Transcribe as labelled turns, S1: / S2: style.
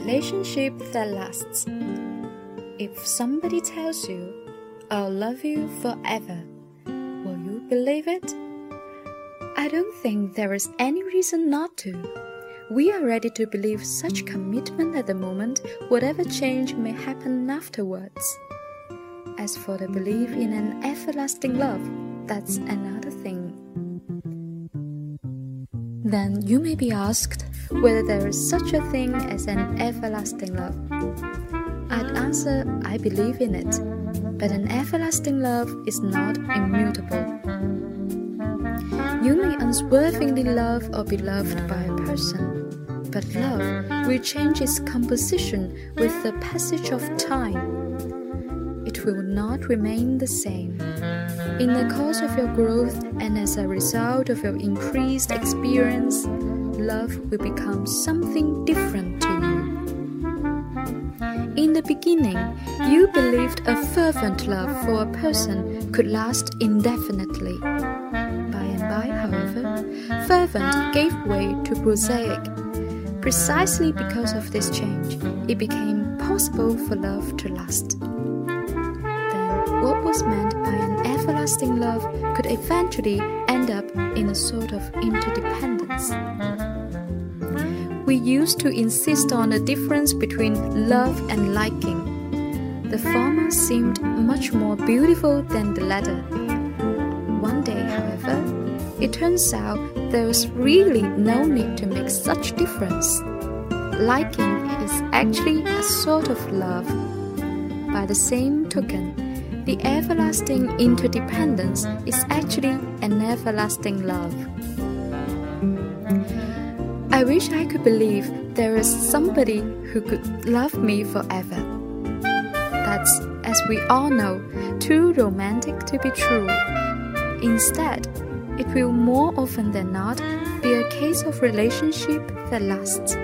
S1: relationship that lasts. If somebody tells you, I'll love you forever, will you believe it? I don't think there is any reason not to. We are ready to believe such commitment at the moment, whatever change may happen afterwards. As for the belief in an everlasting love, that's another thing. Then you may be asked whether there is such a thing as an everlasting love. I'd answer I believe in it, but an everlasting love is not immutable. You may unswervingly love or be loved by a person, but love will change its composition with the passage of time. It will not remain the same. In the course of your growth and as a result of your increased experience, love will become something different to you. In the beginning, you believed a fervent love for a person could last indefinitely. By and by, however, fervent gave way to prosaic. Precisely because of this change, it became possible for love to last. What was meant by an everlasting love could eventually end up in a sort of interdependence. We used to insist on the difference between love and liking. The former seemed much more beautiful than the latter. One day, however, it turns out there was really no need to make such difference. Liking is actually a sort of love. By the same token, the everlasting interdependence is actually an everlasting love. I wish I could believe there is somebody who could love me forever. That's, as we all know, too romantic to be true. Instead, it will more often than not be a case of relationship that lasts.